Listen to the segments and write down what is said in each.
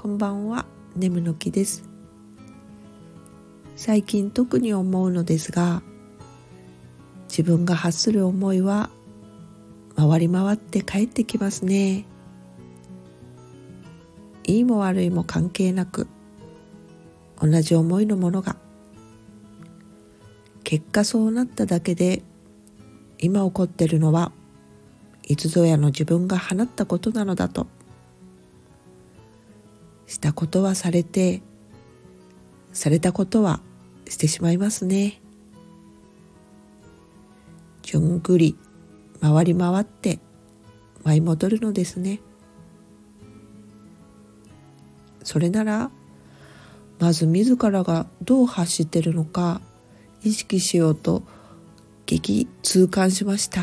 こんばんは。眠の木です。最近特に思うのですが自分が発する思いは回り回って帰ってきますね。いいも悪いも関係なく同じ思いのものが。結果そうなっただけで今起こってるのはいつぞやの自分が放ったことなのだと。したことはされてされたことはしてしまいますね。じゅんぐり回り回って舞い戻るのですね。それならまず自らがどう発してるのか意識しようと激痛感しました。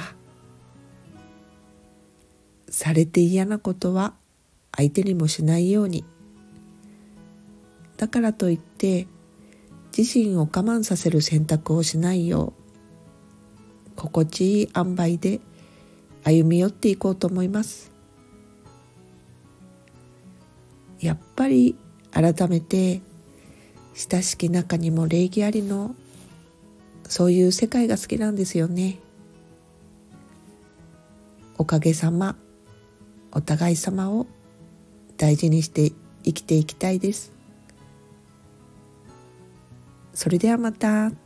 されて嫌なことは相手にもしないように。だからといって自身を我慢させる選択をしないよう心地いい塩梅で歩み寄っていこうと思います。やっぱり改めて親しき中にも礼儀ありのそういう世界が好きなんですよね。おかげさまお互い様を大事にして生きていきたいです。それではまた。